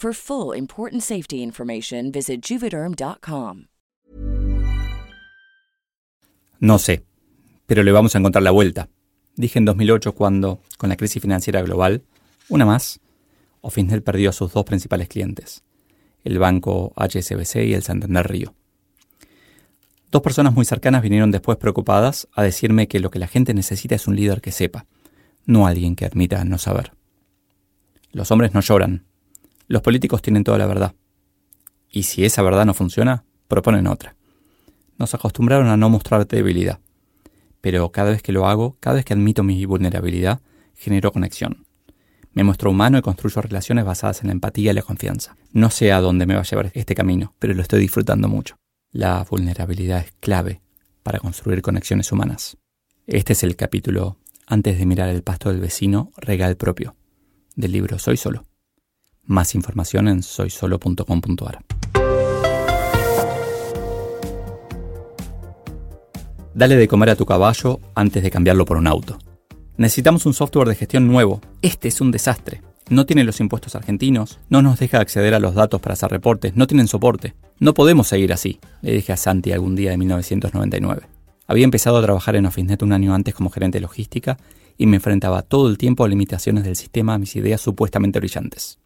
For full important safety information, visit juvederm.com. No sé, pero le vamos a encontrar la vuelta. Dije en 2008 cuando, con la crisis financiera global, una más, Ofinsnet perdió a sus dos principales clientes, el banco HSBC y el Santander Río. Dos personas muy cercanas vinieron después preocupadas a decirme que lo que la gente necesita es un líder que sepa, no alguien que admita no saber. Los hombres no lloran, los políticos tienen toda la verdad. Y si esa verdad no funciona, proponen otra. Nos acostumbraron a no mostrar debilidad. Pero cada vez que lo hago, cada vez que admito mi vulnerabilidad, genero conexión. Me muestro humano y construyo relaciones basadas en la empatía y la confianza. No sé a dónde me va a llevar este camino, pero lo estoy disfrutando mucho. La vulnerabilidad es clave para construir conexiones humanas. Este es el capítulo Antes de mirar el pasto del vecino, regal propio, del libro Soy Solo. Más información en soysolo.com.ar. Dale de comer a tu caballo antes de cambiarlo por un auto. Necesitamos un software de gestión nuevo. Este es un desastre. No tiene los impuestos argentinos, no nos deja acceder a los datos para hacer reportes, no tienen soporte. No podemos seguir así, le dije a Santi algún día de 1999. Había empezado a trabajar en OfficeNet un año antes como gerente logística y me enfrentaba todo el tiempo a limitaciones del sistema a mis ideas supuestamente brillantes.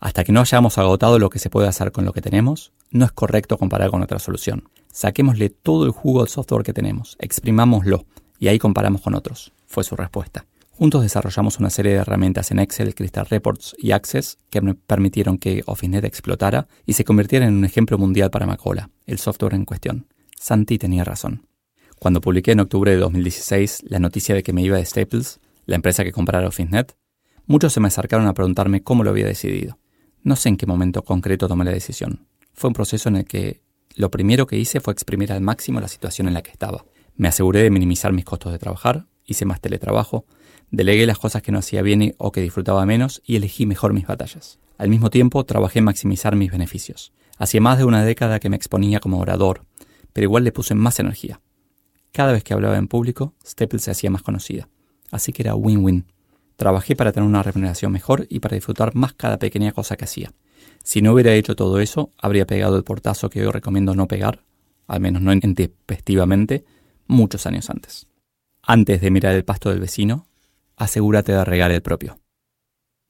Hasta que no hayamos agotado lo que se puede hacer con lo que tenemos, no es correcto comparar con otra solución. Saquémosle todo el jugo al software que tenemos, exprimámoslo y ahí comparamos con otros, fue su respuesta. Juntos desarrollamos una serie de herramientas en Excel, Crystal Reports y Access que permitieron que OfficeNet explotara y se convirtiera en un ejemplo mundial para Macola, el software en cuestión. Santi tenía razón. Cuando publiqué en octubre de 2016 la noticia de que me iba de Staples, la empresa que comprara OfficeNet, muchos se me acercaron a preguntarme cómo lo había decidido. No sé en qué momento concreto tomé la decisión. Fue un proceso en el que lo primero que hice fue exprimir al máximo la situación en la que estaba. Me aseguré de minimizar mis costos de trabajar, hice más teletrabajo, delegué las cosas que no hacía bien o que disfrutaba menos y elegí mejor mis batallas. Al mismo tiempo, trabajé en maximizar mis beneficios. Hacía más de una década que me exponía como orador, pero igual le puse más energía. Cada vez que hablaba en público, Staples se hacía más conocida. Así que era win-win. Trabajé para tener una remuneración mejor y para disfrutar más cada pequeña cosa que hacía. Si no hubiera hecho todo eso, habría pegado el portazo que hoy recomiendo no pegar, al menos no intempestivamente, muchos años antes. Antes de mirar el pasto del vecino, asegúrate de regar el propio.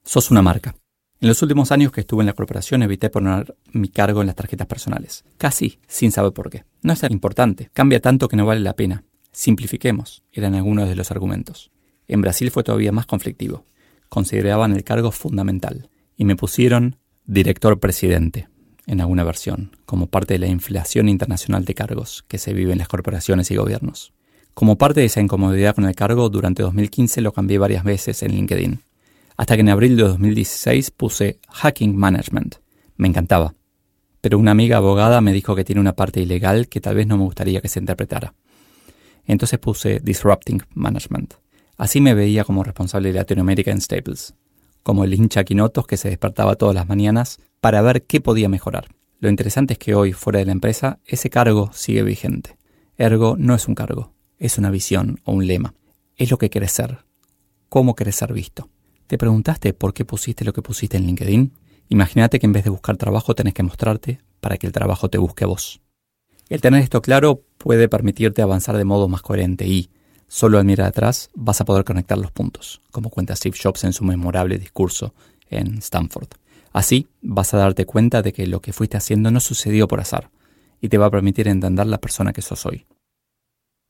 Sos una marca. En los últimos años que estuve en la corporación evité poner mi cargo en las tarjetas personales, casi sin saber por qué. No es tan importante, cambia tanto que no vale la pena. Simplifiquemos, eran algunos de los argumentos. En Brasil fue todavía más conflictivo. Consideraban el cargo fundamental y me pusieron director presidente en alguna versión, como parte de la inflación internacional de cargos que se vive en las corporaciones y gobiernos. Como parte de esa incomodidad con el cargo, durante 2015 lo cambié varias veces en LinkedIn, hasta que en abril de 2016 puse Hacking Management. Me encantaba. Pero una amiga abogada me dijo que tiene una parte ilegal que tal vez no me gustaría que se interpretara. Entonces puse Disrupting Management. Así me veía como responsable de Latinoamérica en Staples, como el hincha quinotos que se despertaba todas las mañanas para ver qué podía mejorar. Lo interesante es que hoy, fuera de la empresa, ese cargo sigue vigente. Ergo no es un cargo, es una visión o un lema. Es lo que querés ser, cómo querés ser visto. ¿Te preguntaste por qué pusiste lo que pusiste en LinkedIn? Imagínate que en vez de buscar trabajo tenés que mostrarte para que el trabajo te busque a vos. El tener esto claro puede permitirte avanzar de modo más coherente y, Solo al mirar atrás vas a poder conectar los puntos, como cuenta Steve Jobs en su memorable discurso en Stanford. Así vas a darte cuenta de que lo que fuiste haciendo no sucedió por azar y te va a permitir entender la persona que sos hoy.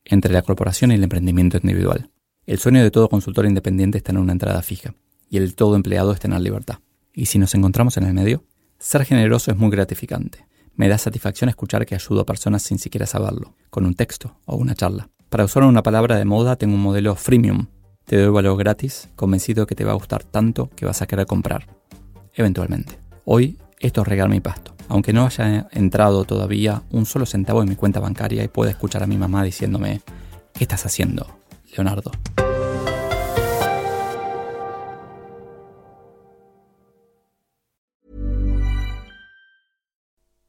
Entre la corporación y el emprendimiento individual. El sueño de todo consultor independiente está en una entrada fija y el todo empleado es tener libertad. ¿Y si nos encontramos en el medio? Ser generoso es muy gratificante. Me da satisfacción escuchar que ayudo a personas sin siquiera saberlo, con un texto o una charla. Para usar una palabra de moda tengo un modelo freemium. Te doy valor gratis, convencido que te va a gustar tanto que vas a querer comprar. Eventualmente. Hoy esto es regar mi pasto. Aunque no haya entrado todavía un solo centavo en mi cuenta bancaria y pueda escuchar a mi mamá diciéndome, ¿qué estás haciendo, Leonardo?